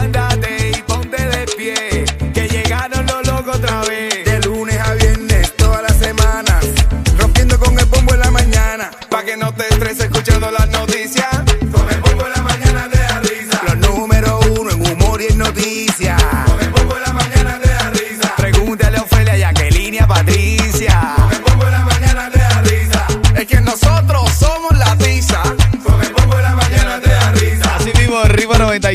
banda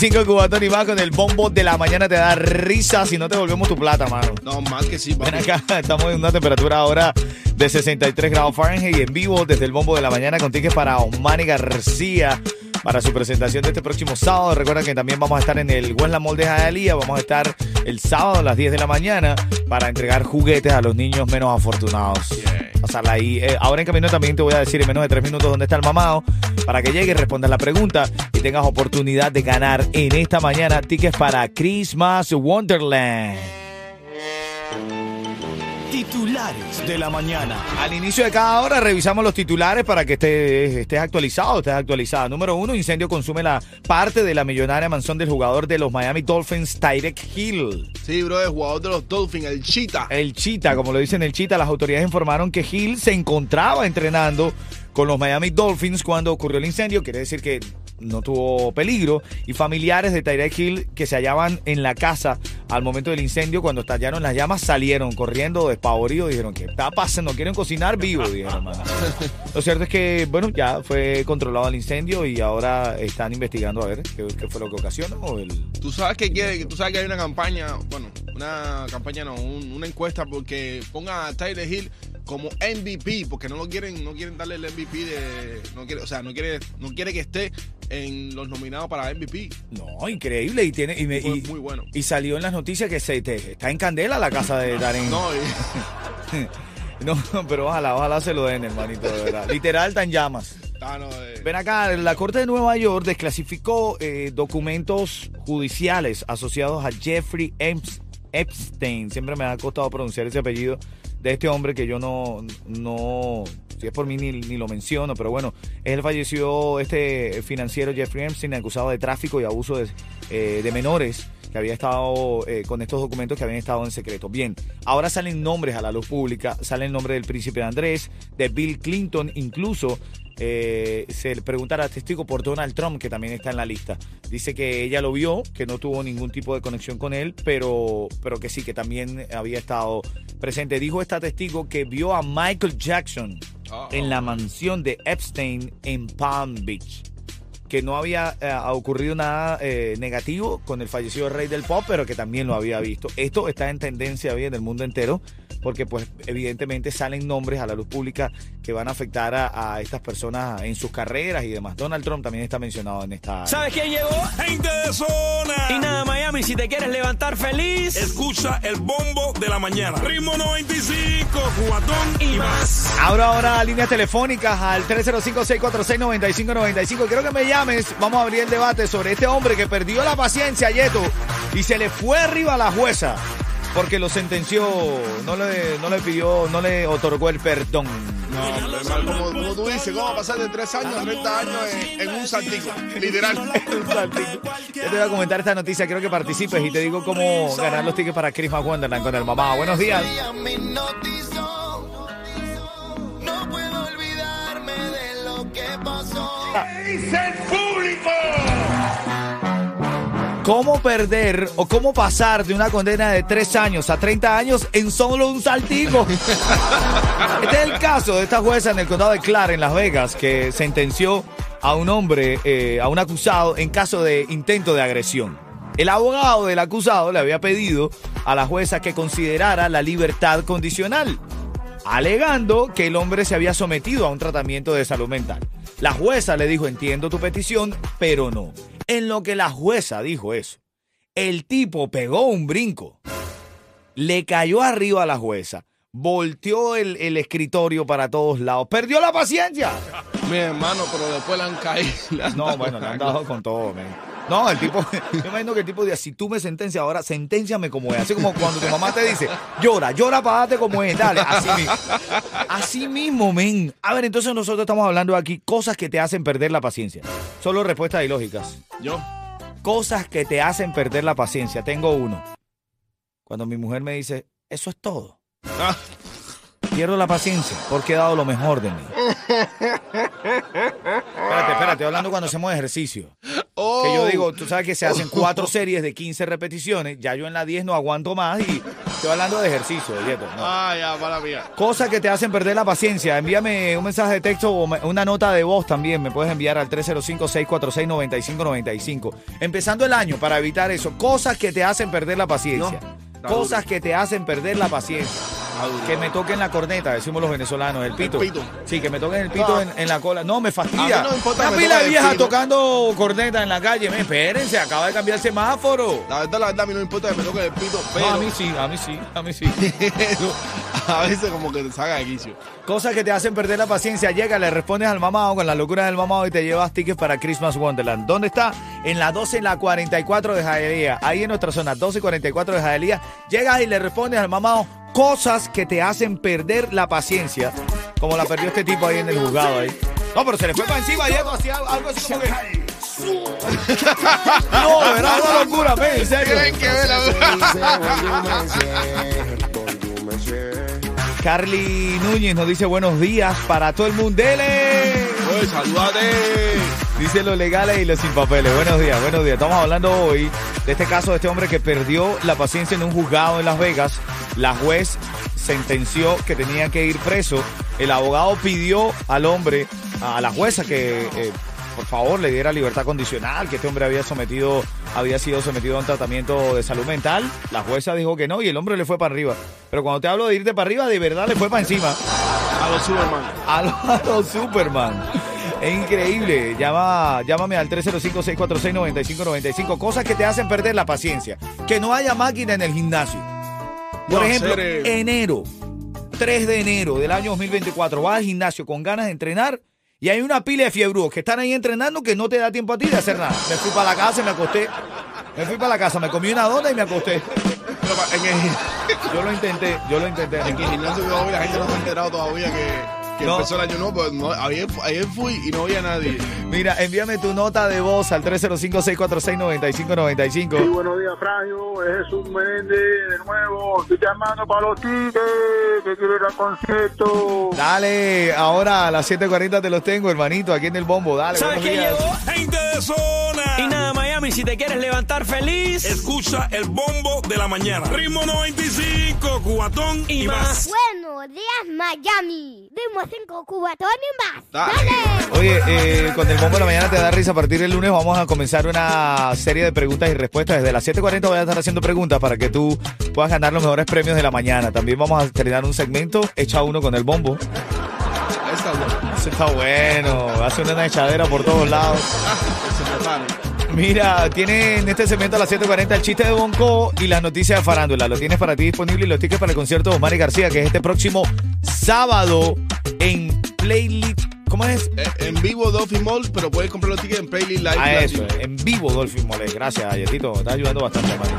95 Cubatón y más con el bombo de la mañana te da risa si no te volvemos tu plata, mano. No, más que sí, Ven acá, estamos en una temperatura ahora de 63 grados Fahrenheit y en vivo desde el bombo de la mañana con tickets para Omani García para su presentación de este próximo sábado. Recuerda que también vamos a estar en el Westland Mall de Hialeah. Vamos a estar el sábado a las 10 de la mañana para entregar juguetes a los niños menos afortunados. Pasarla ahí. Eh, ahora en camino también te voy a decir en menos de 3 minutos dónde está el mamado para que llegues, respondas la pregunta y tengas oportunidad de ganar en esta mañana tickets para Christmas Wonderland. Titulares de la mañana. Al inicio de cada hora revisamos los titulares para que estés, estés actualizado, estés actualizada. Número uno, incendio consume la parte de la millonaria mansión del jugador de los Miami Dolphins, Tyrek Hill. Sí, bro, el jugador de los Dolphins, el Cheetah. El Chita, como lo dicen el Chita, las autoridades informaron que Hill se encontraba entrenando con los Miami Dolphins cuando ocurrió el incendio. Quiere decir que no tuvo peligro. Y familiares de Tyrek Hill que se hallaban en la casa al momento del incendio, cuando estallaron las llamas, salieron corriendo despavoridos. Dijeron, ¿qué está pasando? ¿Quieren cocinar vivo? Dijeron. Lo cierto es que, bueno, ya fue controlado el incendio y ahora están investigando a ver qué, qué fue lo que ocasionó. El... Tú sabes que quiere, tú sabes que hay una campaña, bueno, una campaña no, un- una encuesta porque ponga a Tyler Hill como MVP, porque no lo quieren, no quieren darle el MVP de, no quiere, o sea, no quiere, no quiere que esté en los nominados para MVP. No, increíble. Y, tiene, y, me- Fue y- muy bueno. y salió en las noticias que se, te- está en candela la casa de Darren. No, y- No, pero ojalá, ojalá se lo den, hermanito, de verdad. Literal, en llamas. ah, no, eh, Ven acá, la Corte de Nueva York desclasificó eh, documentos judiciales asociados a Jeffrey Eps- Epstein. Siempre me ha costado pronunciar ese apellido de este hombre que yo no, no, si es por mí ni, ni lo menciono, pero bueno, él falleció, este financiero Jeffrey Epstein, acusado de tráfico y abuso de, eh, de menores que había estado eh, con estos documentos que habían estado en secreto. Bien, ahora salen nombres a la luz pública, sale el nombre del príncipe Andrés, de Bill Clinton, incluso eh, se le preguntará testigo por Donald Trump, que también está en la lista. Dice que ella lo vio, que no tuvo ningún tipo de conexión con él, pero, pero que sí, que también había estado presente. Dijo esta testigo que vio a Michael Jackson en la mansión de Epstein en Palm Beach. Que no había eh, ocurrido nada eh, negativo con el fallecido rey del pop, pero que también lo había visto. Esto está en tendencia hoy en el mundo entero, porque pues evidentemente salen nombres a la luz pública que van a afectar a, a estas personas en sus carreras y demás. Donald Trump también está mencionado en esta... ¿Sabes quién llegó? Gente de zona. Y nada, Miami, si te quieres levantar feliz Escucha el bombo de la mañana. Ritmo 95, cuatón y más. Abro ahora líneas telefónicas al 305-646-9595. Quiero que me llames. Vamos a abrir el debate sobre este hombre que perdió la paciencia, Yeto, y se le fue arriba a la jueza porque lo sentenció, no le, no le pidió, no le otorgó el perdón. no, normal, como, como tú dices, ¿cómo va a pasar de 3 años a 30 años en, en un saltico? Literal. Yo te voy a comentar esta noticia, quiero que participes y te digo cómo ganar los tickets para Christmas Wonderland con el mamá. Buenos días. No puedo olvidarme de lo que pasó. ¿Cómo perder o cómo pasar de una condena de 3 años a 30 años en solo un saltico? Este es el caso de esta jueza en el condado de Clark, en Las Vegas, que sentenció a un hombre, eh, a un acusado, en caso de intento de agresión. El abogado del acusado le había pedido a la jueza que considerara la libertad condicional, alegando que el hombre se había sometido a un tratamiento de salud mental. La jueza le dijo, entiendo tu petición, pero no. En lo que la jueza dijo eso, el tipo pegó un brinco, le cayó arriba a la jueza, volteó el, el escritorio para todos lados, perdió la paciencia. Mi hermano, pero después le han caído. han No, bueno, le han dado con todo, man. No, el tipo, yo imagino que el tipo dice, si tú me sentencias ahora, senténciame como es. Así como cuando tu mamá te dice, llora, llora para darte como es, dale, así mismo. Así mismo, men. A ver, entonces nosotros estamos hablando aquí cosas que te hacen perder la paciencia. Solo respuestas ilógicas. Yo. Cosas que te hacen perder la paciencia. Tengo uno. Cuando mi mujer me dice, eso es todo. Ah, Pierdo la paciencia porque he dado lo mejor de mí. Espérate, espérate, hablando cuando hacemos ejercicio. Oh. Que yo digo, tú sabes que se hacen cuatro series de 15 repeticiones, ya yo en la 10 no aguanto más y estoy hablando de ejercicio, no. Ah, ya, para mía. Cosas que te hacen perder la paciencia. Envíame un mensaje de texto o una nota de voz también. Me puedes enviar al 305-646-9595. Empezando el año para evitar eso. Cosas que te hacen perder la paciencia. Cosas que te hacen perder la paciencia. Que me toquen la corneta, decimos los venezolanos, el pito. pito. Sí, que me toquen el pito Ah. en, en la cola. No, me fastidia. No importa Una pila de toquen pito. tocando corneta en la calle. Me, espérense, acaba de cambiar el semáforo. La verdad, la verdad, a mí no me importa que me toque el pito, pero No, a mí sí, a mí sí, a mí sí. a veces como que te saca de quicio. Cosas que te hacen perder la paciencia. Llega, le respondes al mamado con la locura del mamado y te llevas tickets para Christmas Wonderland. ¿Dónde está? En la 12 y la 44 de Jaelía. Ahí en nuestra zona, 12 y 44 de Jaelía. Llegas y le respondes al mamado cosas que te hacen perder la paciencia. Como la perdió este tipo ahí en el juzgado ahí. No, pero se le fue para encima y esto hacía algo así como que... No, era una locura, men, en serio. Que Carly Núñez nos dice buenos días para todo el mundo. ¡Dele! Oye, saludate. Dice los legales y los sin papeles. Buenos días, buenos días. Estamos hablando hoy de este caso de este hombre que perdió la paciencia en un juzgado en Las Vegas. La juez sentenció que tenía que ir preso. El abogado pidió al hombre, a la jueza, que eh, por favor le diera libertad condicional, que este hombre había sometido, había sido sometido a un tratamiento de salud mental. La jueza dijo que no y el hombre le fue para arriba. Pero cuando te hablo de irte para arriba, de verdad le fue para encima. A los Superman. A lo, a lo Superman. Es increíble. Llama, llámame al 305-646-9595. Cosas que te hacen perder la paciencia. Que no haya máquina en el gimnasio. Por No, ejemplo, eh, enero, 3 de enero del año 2024, vas al gimnasio con ganas de entrenar y hay una pila de fiebrudos que están ahí entrenando que no te da tiempo a ti de hacer nada. Me fui para la casa y me acosté. Me fui para la casa, me comí una dona y me acosté. Pero pa- en el, Yo lo intenté, yo lo intenté. en el gimnasio la gente no se ha enterado todavía que, que No. empezó el año. No, pues no, ayer, ayer fui y no había nadie. Mira, envíame tu nota de voz al 305-646-9595. Sí, buenos días, Frangio. Es Jesús Menéndez de nuevo. Estoy llamando para los tickets que quiero ir al concierto. Dale, ahora a las 7.40 te los tengo, hermanito, aquí en el bombo. Dale, ¿Sabes qué llegó? Gente de zona. Y nada, Miami, si te quieres levantar feliz Escucha el bombo de la mañana. Ritmo 95, cubatón y, y más. más. Buenos días, Miami. Dimos más. Dale. Dale. Oye, eh, con el bombo de la mañana te da risa. A partir del lunes vamos a comenzar una serie de preguntas y respuestas. Desde las 7.40 voy a estar haciendo preguntas para que tú puedas ganar los mejores premios de la mañana. También vamos a estrenar un segmento, echa uno con el bombo. Está bueno. Eso está bueno, ser una echadera por todos lados. Prepare. Mira, tiene en este segmento a las 7.40 el chiste de Bonco y las noticias de farándula. Lo tienes para ti disponible y los tickets para el concierto de Omar y García, que es este próximo sábado en Playlist. ¿Cómo es? Eh, En vivo Dolphin Mall, pero puedes comprar los tickets en Playlist Live. A eso, en vivo Dolphin Mole. Gracias, Ayetito. Me está ayudando bastante, hermano.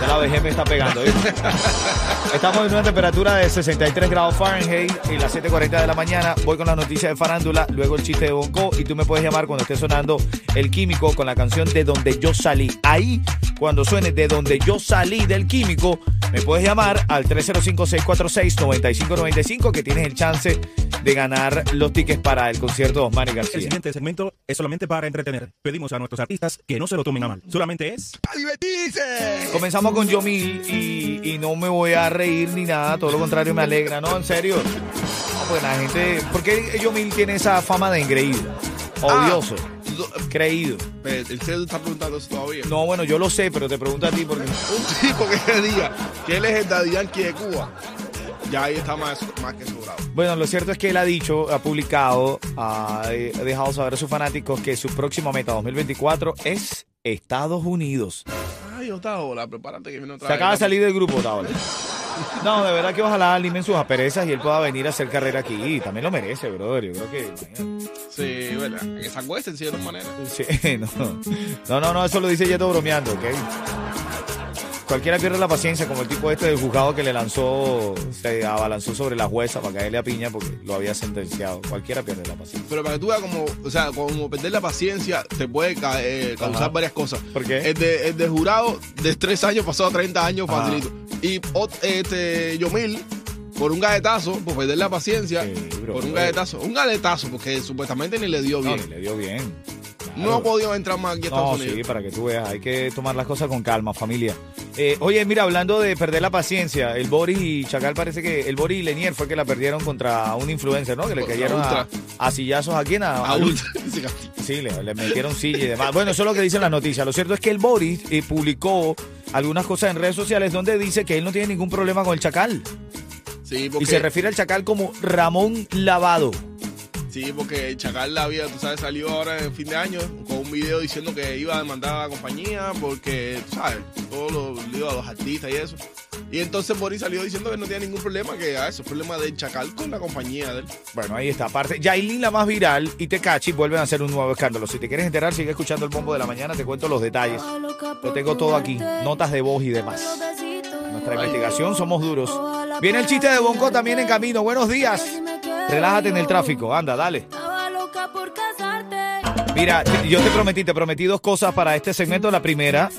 Ya la me está pegando. ¿viste? Estamos en una temperatura de 63 grados Fahrenheit y las 7.40 de la mañana. Voy con las noticias de farándula, luego el chiste de Bonco y tú me puedes llamar cuando esté sonando el químico con la canción De Donde Yo Salí. Ahí, cuando suene De Donde Yo Salí del químico, me puedes llamar al 305-646-9595 que tienes el chance de ganar los tickets para el concierto de Osmani El García. siguiente segmento es solamente para entretener. Pedimos a nuestros artistas que no se lo tomen a mal. Solamente es... ¡A divertirse! Comenzamos con Yomil y, y no me voy a reír ni nada, todo lo contrario me alegra, ¿no? En serio. No, pues la gente. ¿Por qué Yomil tiene esa fama de engreído? Odioso, creído. Pero, ¿En serio tú estás preguntando eso todavía? No, bueno, yo lo sé, pero te pregunto a ti porque. Un tipo que diga que él es el Daddy Yankee de Cuba, ya ahí está más, más que sobrado. Bueno, lo cierto es que él ha dicho, ha publicado, ha eh, dejado saber a sus fanáticos que su próxima meta 2024 es Estados Unidos. Ay, Otaola, prepárate que viene otra Se vez. acaba de salir del grupo, Otaola. No, de verdad que ojalá limen sus asperezas y él pueda venir a hacer carrera aquí. También lo merece, brother. Yo creo que. Sí, ¿verdad? Que se acuesten de cierta manera. Sí, no. No, no, no, eso lo dice Yeto bromeando, ¿ok? Cualquiera pierde la paciencia, como el tipo este del juzgado que le lanzó, se abalanzó sobre la jueza para caerle a piña porque lo había sentenciado. Cualquiera pierde la paciencia. Pero para que tú veas como, o sea, como perder la paciencia te puede ca- eh, causar Ajá. varias cosas. ¿Por qué? El de, el de jurado de 3 años pasó a 30 años Ajá. facilito. Y este Yomil, por un galletazo, por perder la paciencia, Sí, bro. por un galletazo, un galletazo, porque supuestamente ni le dio No, bien. ni le dio bien. No ha podido entrar más aquí a Estados No, Unidos. sí, para que tú veas, hay que tomar las cosas con calma, familia. Eh, oye, mira, hablando de perder la paciencia, el Boris y Chacal parece que el Boris y Lenier fue que la perdieron contra un influencer, ¿no? Que le cayeron a, a sillazos a quién, a, A. Sí, le, le metieron silla y demás. Bueno, eso es lo que dicen las noticias. Lo cierto es que el Boris eh, publicó algunas cosas en redes sociales donde dice que él no tiene ningún problema con el Chacal. Sí, porque, Y se refiere al Chacal como Ramón Lavado. Sí, porque Chacal la había, tú sabes, salió ahora en fin de año con un video diciendo que iba a demandar a la compañía porque, tú sabes, todos los líos a los artistas y eso. Y entonces Boris salió diciendo que no tenía ningún problema, que ah, eso es problema del Chacal con la compañía de. Bueno, ahí está. Aparte, Yailin, la más viral, y Tecachi vuelven a hacer un nuevo escándalo. Si te quieres enterar, sigue escuchando el bombo de la mañana, te cuento los detalles. Lo tengo todo aquí, notas de voz y demás. Nuestra investigación, somos duros. Viene el chiste de Bonco también en camino. Buenos días. Relájate en el tráfico. Anda, dale. Mira, yo te prometí, te prometí dos cosas para este segmento. La primera,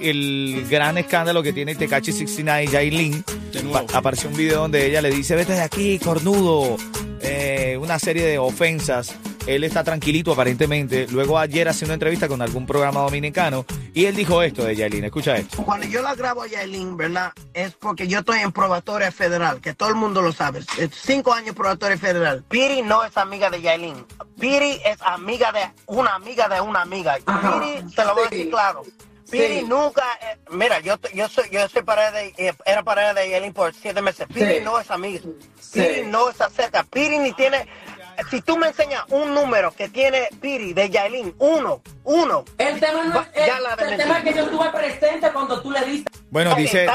el gran escándalo que tiene Tecachi 69 y Yailin. De nuevo. Pa- apareció un video donde ella le dice, vete de aquí, cornudo. Eh, una serie de ofensas. Él está tranquilito aparentemente. Luego ayer hace una entrevista con algún programa dominicano y él dijo esto de Yailin. Escucha esto. Cuando yo la grabo a Yailin, ¿verdad? Es porque yo estoy en probatoria federal, que todo el mundo lo sabe. Es cinco años probatoria federal. Piri no es amiga de Yailin. Piri es amiga de una amiga de una amiga. Piri, te lo voy a decir claro. Piri nunca, eh, mira, yo, yo soy, yo soy pareja de, eh, era pareja de Yailin por siete meses. Piri no es amiga. Piri no está cerca. Piri ni tiene, si tú me enseñas un número que tiene Piri de Yailin, uno, uno. El tema no es, ya el, la el desmentí. tema es que yo estuve presente cuando tú le diste. Bueno, dice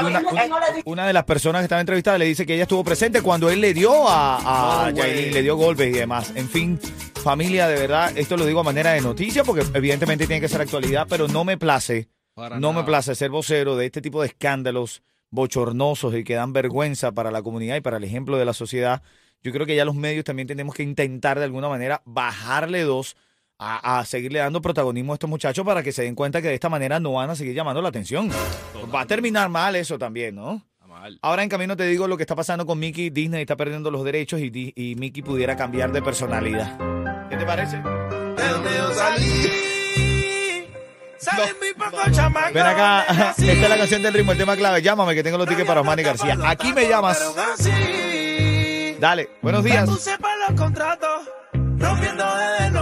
una, de las personas que estaba entrevistada le dice que ella estuvo presente cuando él le dio a, a le dio golpes y demás. En fin, familia, de verdad, esto lo digo a manera de noticia porque evidentemente tiene que ser actualidad, pero no me place, Para no me place ser vocero de este tipo de escándalos bochornosos y que dan vergüenza para la comunidad y para el ejemplo de la sociedad. Yo creo que ya los medios también tenemos que intentar de alguna manera bajarle dos a, a seguirle dando protagonismo a estos muchachos para que se den cuenta que de esta manera no van a seguir llamando la atención. Va a terminar mal eso también, ¿no? Está mal. Ahora en camino te digo lo que está pasando con Mickey. Disney está perdiendo los derechos y, y Mickey pudiera cambiar de personalidad. ¿Qué te parece? ¿De dónde yo salí? Salen muy pocos chamacos. Ven acá, esta es la canción del ritmo, el tema clave. Llámame que tengo los tickets para Osmani García. Aquí me llamas. Dale, buenos me días. puse para los contratos, rompiendo desde novato.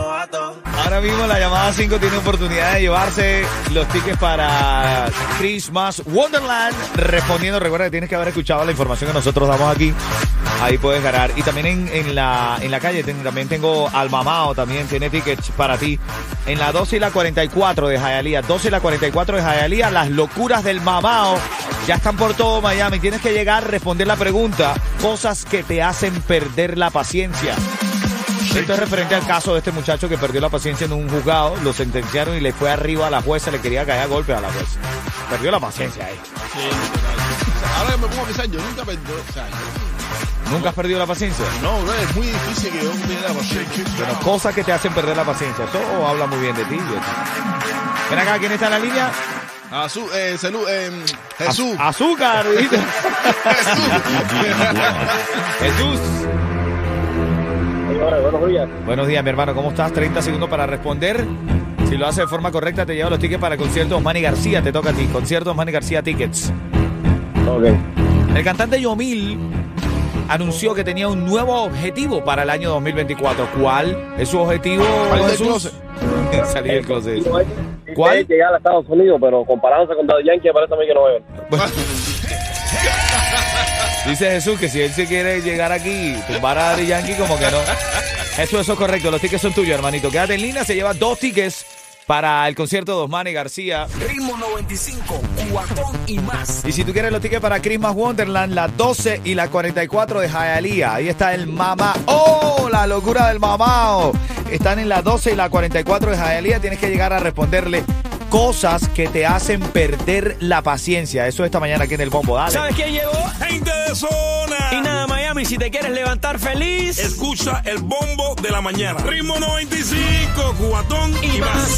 Ahora mismo la llamada 5 tiene oportunidad de llevarse los tickets para Christmas Wonderland. Respondiendo, recuerda que tienes que haber escuchado la información que nosotros damos aquí. Ahí puedes ganar. Y también en, la, en la calle también tengo al Mamao, también tiene tickets para ti. En la 12 y la 44 de Hialeah. 12 y la 44 de Hialeah. Las locuras del Mamao. Ya están por todo Miami. Tienes que llegar, responder la pregunta. Cosas que te hacen perder la paciencia. Esto es referente al caso de este muchacho que perdió la paciencia en un juzgado, lo sentenciaron y le fue arriba a la jueza, le quería caer a golpe a la jueza. Perdió la paciencia ahí. Ahora que me pongo a pensar, yo nunca perdí, o sea, yo- ¿Nunca has perdido la paciencia? no, bro, es muy difícil que yo pierda la paciencia. Bueno, cosas que te hacen perder la paciencia. Eso habla muy bien de ti. Jessy. Ven acá, ¿quién está en la línea? Azú, eh, salud, eh, Jesús. Az- azúcar. Jesús. Jesús. Señores, buenos días. Buenos días, mi hermano. ¿Cómo estás? 30 segundos para responder. Si lo hace de forma correcta, te lleva los tickets para el concierto Manny García. Te toca a ti. Concierto Manny García Tickets. Ok. El cantante Yomil anunció que tenía un nuevo objetivo para el año 2024. ¿Cuál es su objetivo, Salir del Jesús? Salir del closet. ¿Cuál? ¿Cuál? Llegar a Estados Unidos, pero comparándose con Daddy Yankee, parece a mí que no es. Dice Jesús que si él se quiere llegar aquí, tumbar a Daddy Yankee, como que no. Eso, eso es correcto. Los tickets son tuyos, hermanito. Quédate en línea, se lleva dos tickets para el concierto de Osmani García. Ritmo 95, cuatón y más. Y si tú quieres los tickets para Christmas Wonderland, la 12 y la 44 de Hialeah. Ahí está el mamá. ¡Oh! La locura del mamao. Están en la 12 y la 44 de Hialeah. Tienes que llegar a responderle cosas que te hacen perder la paciencia. Eso esta mañana aquí en el bombo. Dale. ¿Sabes quién llegó? Gente de zona. Y nada, Miami, si te quieres levantar feliz. Escucha el bombo de la mañana. Ritmo 95, cuatón y, Y más. más.